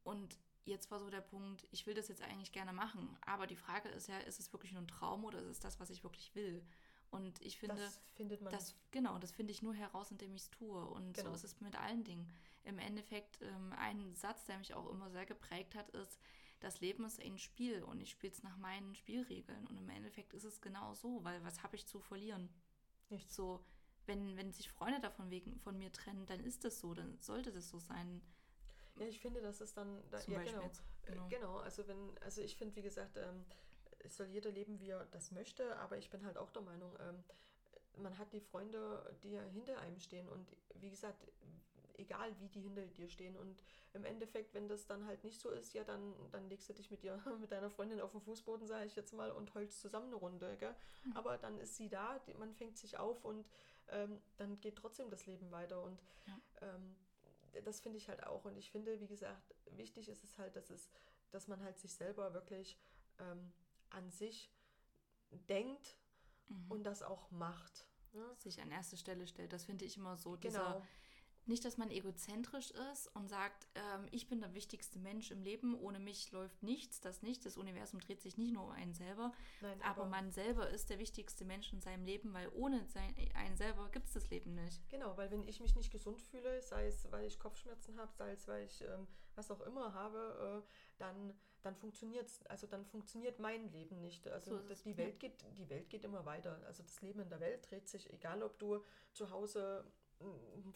und jetzt war so der Punkt, ich will das jetzt eigentlich gerne machen, aber die Frage ist ja, ist es wirklich nur ein Traum oder ist es das, was ich wirklich will? Und ich finde, das findet man. Das, genau, das finde ich nur heraus, indem ich es tue. Und genau. so ist es mit allen Dingen. Im Endeffekt, ähm, ein Satz, der mich auch immer sehr geprägt hat, ist, das Leben ist ein Spiel und ich spiele es nach meinen Spielregeln. Und im Endeffekt ist es genau so, weil was habe ich zu verlieren? Nichts. So, wenn, wenn sich Freunde davon wegen von mir trennen, dann ist das so, dann sollte das so sein. Ja, ich finde, dass es dann, da, ja, genau, genau, genau. Also wenn, also ich finde, wie gesagt, ähm, es soll jeder leben, wie er das möchte, aber ich bin halt auch der Meinung, ähm, man hat die Freunde, die hinter einem stehen und wie gesagt, egal wie die hinter dir stehen und im Endeffekt, wenn das dann halt nicht so ist, ja, dann, dann legst du dich mit dir, mit deiner Freundin auf den Fußboden, sage ich jetzt mal, und heulst zusammen eine Runde, gell? Mhm. Aber dann ist sie da, man fängt sich auf und ähm, dann geht trotzdem das Leben weiter und ja. ähm, das finde ich halt auch. Und ich finde, wie gesagt, wichtig ist es halt, dass es, dass man halt sich selber wirklich ähm, an sich denkt mhm. und das auch macht. Ne? Sich an erste Stelle stellt. Das finde ich immer so. Genau. Dieser, nicht, dass man egozentrisch ist und sagt, ähm, ich bin der wichtigste Mensch im Leben, ohne mich läuft nichts, das nicht, das Universum dreht sich nicht nur um einen selber, Nein, aber, aber, man selber ist der wichtigste Mensch in seinem Leben, weil ohne sein, einen selber gibt es das Leben nicht. Genau, weil wenn ich mich nicht gesund fühle, sei es, weil ich Kopfschmerzen habe, sei es, weil ich ähm, was auch immer habe, äh, dann, dann funktioniert also dann funktioniert mein Leben nicht. Also so das, die, Welt geht, die Welt geht immer weiter. Also das Leben in der Welt dreht sich, egal ob du zu Hause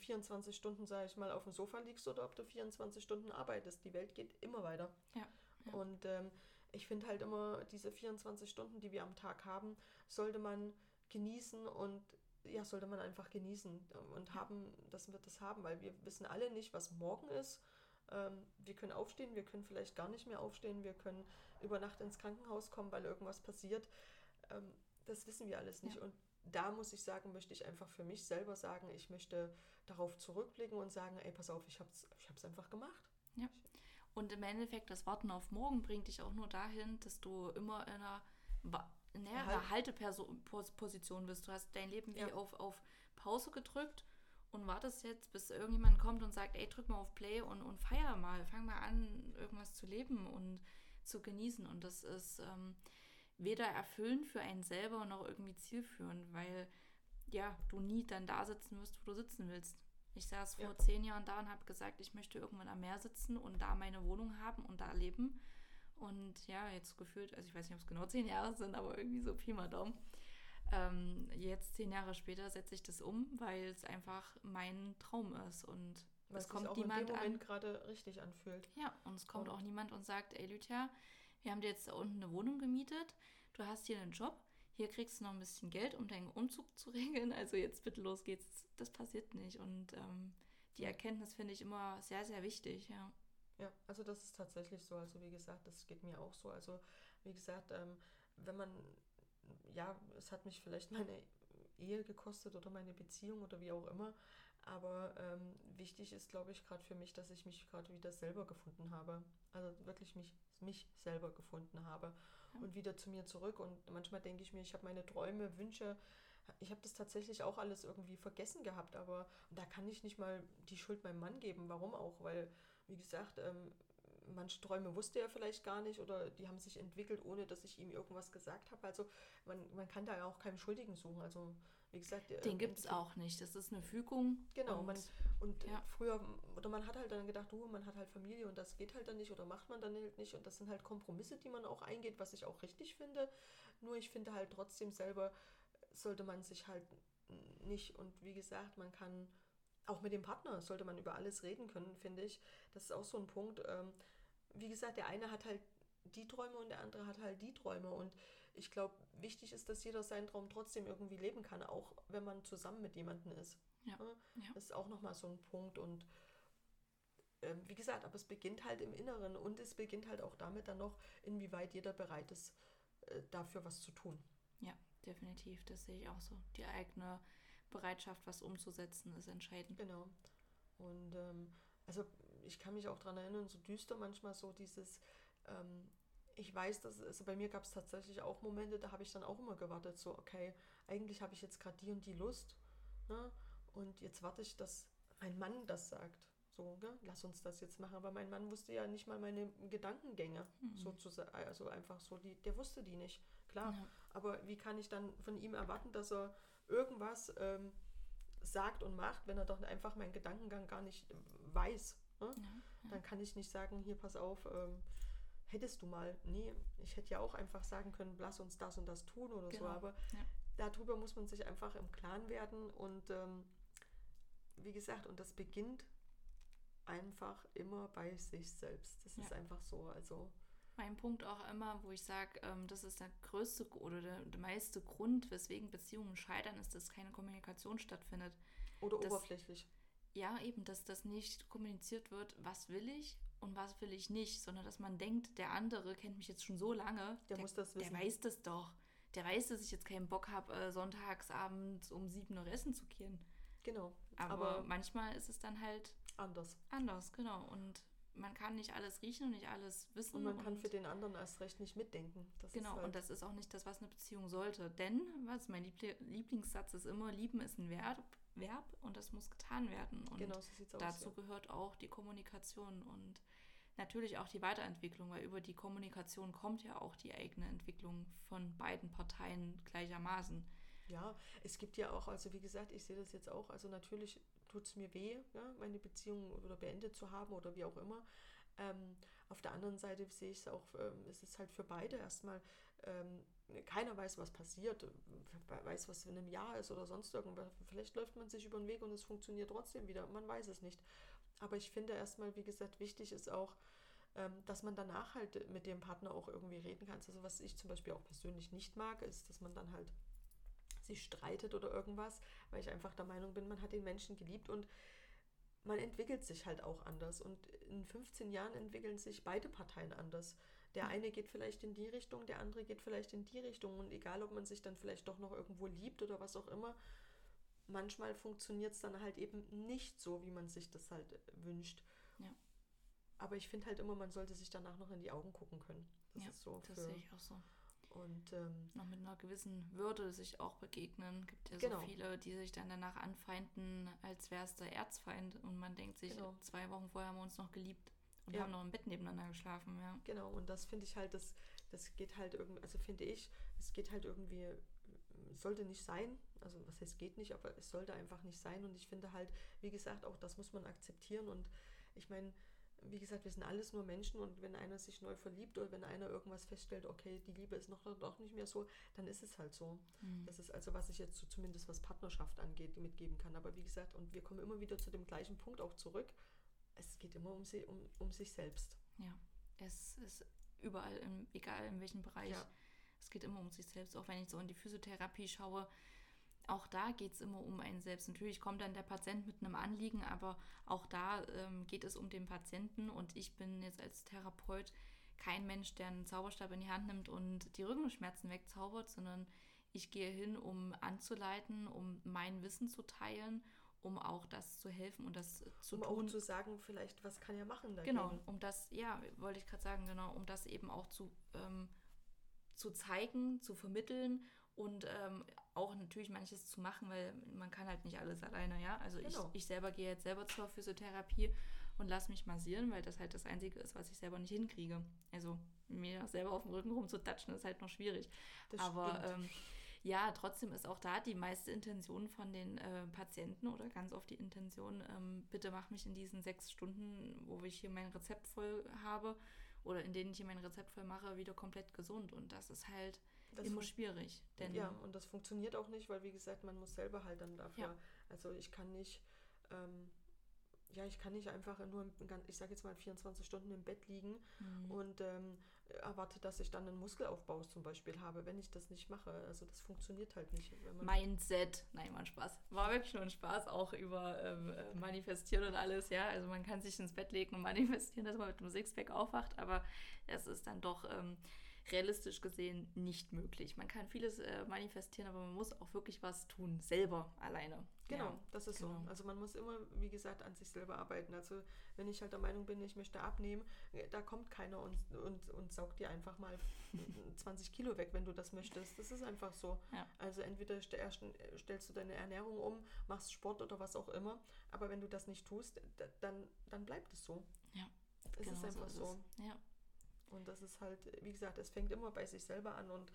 24 Stunden, sage ich mal, auf dem Sofa liegst oder ob du 24 Stunden arbeitest. Die Welt geht immer weiter. Ja. ja. Und ähm, ich finde halt immer, diese 24 Stunden, die wir am Tag haben, sollte man genießen und ja, sollte man einfach genießen und haben, dass wir das haben, weil wir wissen alle nicht, was morgen ist. Ähm, wir können aufstehen, wir können vielleicht gar nicht mehr aufstehen, wir können über Nacht ins Krankenhaus kommen, weil irgendwas passiert. Ähm, das wissen wir alles nicht. Ja. Und da muss ich sagen, möchte ich einfach für mich selber sagen, ich möchte darauf zurückblicken und sagen, ey, pass auf, ich habe es ich hab's einfach gemacht. Ja. Und im Endeffekt, das Warten auf morgen bringt dich auch nur dahin, dass du immer in einer, in einer Halteposition bist. Du hast dein Leben wie ja. auf, auf Pause gedrückt und wartest jetzt, bis irgendjemand kommt und sagt, ey, drück mal auf Play und, und feier mal, fang mal an, irgendwas zu leben und zu genießen. Und das ist... Ähm, weder erfüllend für einen selber noch irgendwie zielführend, weil ja, du nie dann da sitzen wirst, wo du sitzen willst. Ich saß vor ja. zehn Jahren da und habe gesagt, ich möchte irgendwann am Meer sitzen und da meine Wohnung haben und da leben. Und ja, jetzt gefühlt, also ich weiß nicht, ob es genau zehn Jahre sind, aber irgendwie so Pi mal Daumen. Ähm, jetzt, zehn Jahre später, setze ich das um, weil es einfach mein Traum ist. Und Was es kommt niemand in dem Moment gerade richtig anfühlt. Ja, und es kommt und auch niemand und sagt, ey Lydia, wir haben dir jetzt da unten eine Wohnung gemietet, du hast hier einen Job, hier kriegst du noch ein bisschen Geld, um deinen Umzug zu regeln, also jetzt bitte los geht's. Das passiert nicht und ähm, die Erkenntnis finde ich immer sehr, sehr wichtig, ja. Ja, also das ist tatsächlich so. Also wie gesagt, das geht mir auch so. Also wie gesagt, ähm, wenn man, ja, es hat mich vielleicht meine Ehe gekostet oder meine Beziehung oder wie auch immer, aber ähm, wichtig ist, glaube ich, gerade für mich, dass ich mich gerade wieder selber gefunden habe. Also wirklich mich mich selber gefunden habe ja. und wieder zu mir zurück. Und manchmal denke ich mir, ich habe meine Träume, Wünsche, ich habe das tatsächlich auch alles irgendwie vergessen gehabt, aber da kann ich nicht mal die Schuld meinem Mann geben. Warum auch? Weil, wie gesagt, ähm, manche Träume wusste er vielleicht gar nicht oder die haben sich entwickelt, ohne dass ich ihm irgendwas gesagt habe. Also man, man kann da ja auch keinen Schuldigen suchen. Also wie gesagt, den gibt es auch nicht. Das ist eine Fügung. Genau. Und, man, und ja. früher, oder man hat halt dann gedacht, du, man hat halt Familie und das geht halt dann nicht oder macht man dann halt nicht. Und das sind halt Kompromisse, die man auch eingeht, was ich auch richtig finde. Nur ich finde halt trotzdem selber sollte man sich halt nicht. Und wie gesagt, man kann auch mit dem Partner sollte man über alles reden können, finde ich. Das ist auch so ein Punkt. Ähm, wie gesagt, der eine hat halt die Träume und der andere hat halt die Träume. Und ich glaube, wichtig ist, dass jeder seinen Traum trotzdem irgendwie leben kann, auch wenn man zusammen mit jemandem ist. Ja. ja. Das ist auch nochmal so ein Punkt. Und äh, wie gesagt, aber es beginnt halt im Inneren und es beginnt halt auch damit dann noch, inwieweit jeder bereit ist, äh, dafür was zu tun. Ja, definitiv. Das sehe ich auch so. Die eigene Bereitschaft, was umzusetzen, ist entscheidend. Genau. Und ähm, also ich kann mich auch daran erinnern, so düster manchmal so dieses, ähm, ich weiß, dass also bei mir gab es tatsächlich auch Momente, da habe ich dann auch immer gewartet, so, okay, eigentlich habe ich jetzt gerade die und die Lust, ne? Und jetzt warte ich, dass mein Mann das sagt. So, ne? lass uns das jetzt machen. Aber mein Mann wusste ja nicht mal meine Gedankengänge, mhm. sozusagen. Also einfach so, die, der wusste die nicht. Klar. Ja. Aber wie kann ich dann von ihm erwarten, dass er irgendwas ähm, sagt und macht, wenn er doch einfach meinen Gedankengang gar nicht weiß? Ne? Ja. Dann kann ich nicht sagen, hier pass auf, ähm, hättest du mal, nee, ich hätte ja auch einfach sagen können, lass uns das und das tun oder genau. so, aber ja. darüber muss man sich einfach im Klaren werden und ähm, wie gesagt, und das beginnt einfach immer bei sich selbst. Das ja. ist einfach so, also mein Punkt auch immer, wo ich sage, ähm, das ist der größte oder der, der, meiste Grund, weswegen Beziehungen scheitern, ist, dass keine Kommunikation stattfindet. Oder dass, oberflächlich. Ja, eben, dass das nicht kommuniziert wird, was will ich und was will ich nicht, sondern dass man denkt, der andere kennt mich jetzt schon so lange. Der, der muss das wissen. Der weiß das doch. Der weiß, dass ich jetzt keinen Bock habe, äh, sonntagsabends um sieben Uhr essen zu gehen. Genau. Aber, Aber, manchmal ist es dann halt anders. Anders, genau. Und man kann nicht alles riechen und nicht alles wissen. Und man kann und für den anderen erst recht nicht mitdenken. Das genau, halt und das ist auch nicht das, was eine Beziehung sollte. Denn, was mein Lieblingssatz ist immer, lieben ist ein Verb, Verb und das muss getan werden. Und Genau, so sieht's aus, dazu ja. gehört auch die Kommunikation und natürlich auch die Weiterentwicklung, weil über die Kommunikation kommt ja auch die eigene Entwicklung von beiden Parteien gleichermaßen. Ja, es gibt ja auch, also wie gesagt, ich sehe das jetzt auch, also natürlich tut es mir weh, ja, meine Beziehung oder beendet zu haben oder wie auch immer. Ähm, auf der anderen Seite sehe ich es auch, ähm, es ist halt für beide erstmal, ähm, keiner weiß, was passiert, wer weiß, was in einem Jahr ist oder sonst irgendwas. Vielleicht läuft man sich über den Weg und es funktioniert trotzdem wieder, man weiß es nicht. Aber ich finde erstmal, wie gesagt, wichtig ist auch, ähm, dass man danach halt mit dem Partner auch irgendwie reden kann. Also was ich zum Beispiel auch persönlich nicht mag, ist, dass man dann halt sich streitet oder irgendwas, weil ich einfach der Meinung bin, man hat den Menschen geliebt und man entwickelt sich halt auch anders. Und in 15 Jahren entwickeln sich beide Parteien anders. Der eine geht vielleicht in die Richtung, der andere geht vielleicht in die Richtung. Und egal, ob man sich dann vielleicht doch noch irgendwo liebt oder was auch immer, manchmal funktioniert es dann halt eben nicht so, wie man sich das halt wünscht. Ja. Aber ich finde halt immer, man sollte sich danach noch in die Augen gucken können. Das ja, ist so. das sehe ich auch so. Und ähm, Noch mit einer gewissen Würde sich auch begegnen. Gibt ja Genau. so viele, die sich dann danach anfeinden, als wäre es der Erzfeind und man denkt sich, Genau. zwei Wochen vorher haben wir uns noch geliebt und Ja. haben noch im Bett nebeneinander geschlafen, ja. Genau, und das finde ich halt, das, das geht halt irgendwie, also finde ich, es geht halt irgendwie, sollte nicht sein. Also was heißt geht nicht, aber es sollte einfach nicht sein. Und ich finde halt, wie gesagt, auch das muss man akzeptieren. Und ich meine, wie gesagt, wir sind alles nur Menschen und wenn einer sich neu verliebt oder wenn einer irgendwas feststellt, okay, die Liebe ist noch doch nicht mehr so, dann ist es halt so. Mhm. Das ist also, was ich jetzt so zumindest was Partnerschaft angeht, mitgeben kann. Aber wie gesagt, und wir kommen immer wieder zu dem gleichen Punkt auch zurück. Es geht immer um, sie, um, um sich selbst. Ja, es ist überall, im, egal in welchem Bereich. Ja. Es geht immer um sich selbst. Auch wenn ich so in die Physiotherapie schaue, auch da geht es immer um einen selbst. Natürlich kommt dann der Patient mit einem Anliegen, aber auch da ähm, geht es um den Patienten. Und ich bin jetzt als Therapeut kein Mensch, der einen Zauberstab in die Hand nimmt und die Rückenschmerzen wegzaubert, sondern ich gehe hin, um anzuleiten, um mein Wissen zu teilen, um auch das zu helfen und das zu um tun. auch zu sagen, vielleicht, was kann er machen dagegen. Genau, um das, ja, wollte ich gerade sagen, genau, um das eben auch zu, ähm, zu zeigen, zu vermitteln und ähm, auch natürlich manches zu machen, weil man kann halt nicht alles alleine, ja. Also Genau. ich, ich selber gehe jetzt selber zur Physiotherapie und lasse mich massieren, weil das halt das Einzige ist, was ich selber nicht hinkriege. Also mir selber auf dem Rücken rumzutatschen, ist halt noch schwierig. Das Aber stimmt. ähm, ja, trotzdem ist auch da die meiste Intention von den äh, Patienten oder ganz oft die Intention, ähm, bitte mach mich in diesen sechs Stunden, wo ich hier mein Rezept voll habe oder in denen ich hier mein Rezept voll mache, wieder komplett gesund. Und das ist halt Das immer schwierig. Denn ja, und das funktioniert auch nicht, weil wie gesagt, man muss selber halt dann dafür. Ja. Also ich kann nicht, ähm, ja, ich kann nicht einfach nur, ich sage jetzt mal 24 Stunden im Bett liegen Mhm. und ähm, erwarte, dass ich dann einen Muskelaufbau zum Beispiel habe, wenn ich das nicht mache. Also das funktioniert halt nicht. Mindset. Nein, war ein Spaß. War wirklich nur ein Spaß, auch über ähm, äh, Manifestieren und alles, ja. Also man kann sich ins Bett legen und manifestieren, dass man mit einem Sixpack aufwacht, aber es ist dann doch ähm, realistisch gesehen nicht möglich. Man kann vieles äh, manifestieren, aber man muss auch wirklich was tun, selber, alleine. Genau, Ja, das ist genau. so. Also man muss immer, wie gesagt, an sich selber arbeiten. Also wenn ich halt der Meinung bin, ich möchte abnehmen, äh, da kommt keiner und, und, und saugt dir einfach mal 20 Kilo weg, wenn du das möchtest. Das ist einfach so. Ja. Also entweder st- erst stellst du deine Ernährung um, machst Sport oder was auch immer, aber wenn du das nicht tust, da- dann, dann bleibt es so. Ja, Es genau ist einfach ist so. Ja. Und das ist halt, wie gesagt, es fängt immer bei sich selber an und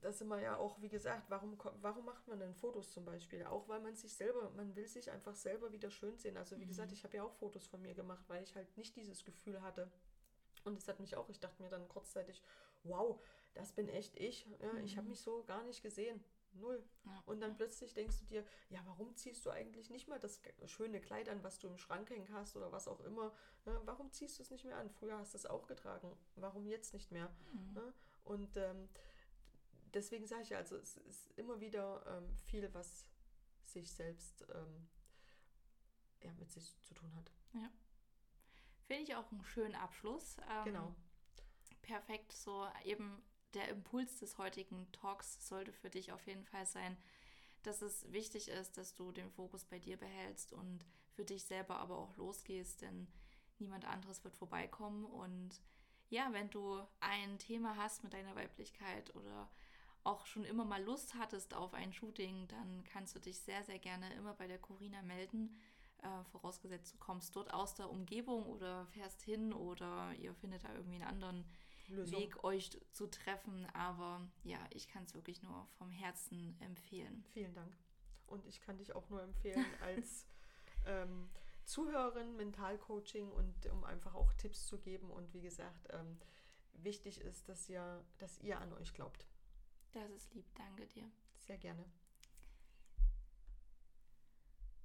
das immer ja auch, wie gesagt, warum, warum macht man denn Fotos zum Beispiel? Auch weil man sich selber, man will sich einfach selber wieder schön sehen. Also wie Mhm. gesagt, ich habe ja auch Fotos von mir gemacht, weil ich halt nicht dieses Gefühl hatte. Und es hat mich auch, ich dachte mir dann kurzzeitig, wow, das bin echt ich. Ja, Ich habe Mhm. mich so gar nicht gesehen. Null. Ja. Und dann plötzlich denkst du dir, ja, warum ziehst du eigentlich nicht mal das schöne Kleid an, was du im Schrank hängen hast oder was auch immer? Ne? Warum ziehst du es nicht mehr an? Früher hast du es auch getragen. Warum jetzt nicht mehr? Mhm. Ne? Und ähm, deswegen sage ich ja, also es ist immer wieder ähm, viel, was sich selbst ähm, ja, mit sich zu tun hat. Finde ich auch einen schönen Abschluss. Ähm, Genau. Perfekt, so eben der Impuls des heutigen Talks sollte für dich auf jeden Fall sein, dass es wichtig ist, dass du den Fokus bei dir behältst und für dich selber aber auch losgehst, denn niemand anderes wird vorbeikommen. Und ja, wenn du ein Thema hast mit deiner Weiblichkeit oder auch schon immer mal Lust hattest auf ein Shooting, dann kannst du dich sehr, sehr gerne immer bei der Corina melden. Äh, vorausgesetzt, du kommst dort aus der Umgebung oder fährst hin oder ihr findet da irgendwie einen anderen Lösung. Weg, euch zu treffen. Aber ja, ich kann es wirklich nur vom Herzen empfehlen. Vielen Dank. Und ich kann dich auch nur empfehlen als ähm, Zuhörerin, Mentalcoaching und um einfach auch Tipps zu geben. Und wie gesagt, ähm, wichtig ist, dass ihr, dass ihr an euch glaubt. Das ist lieb, danke dir. Sehr gerne.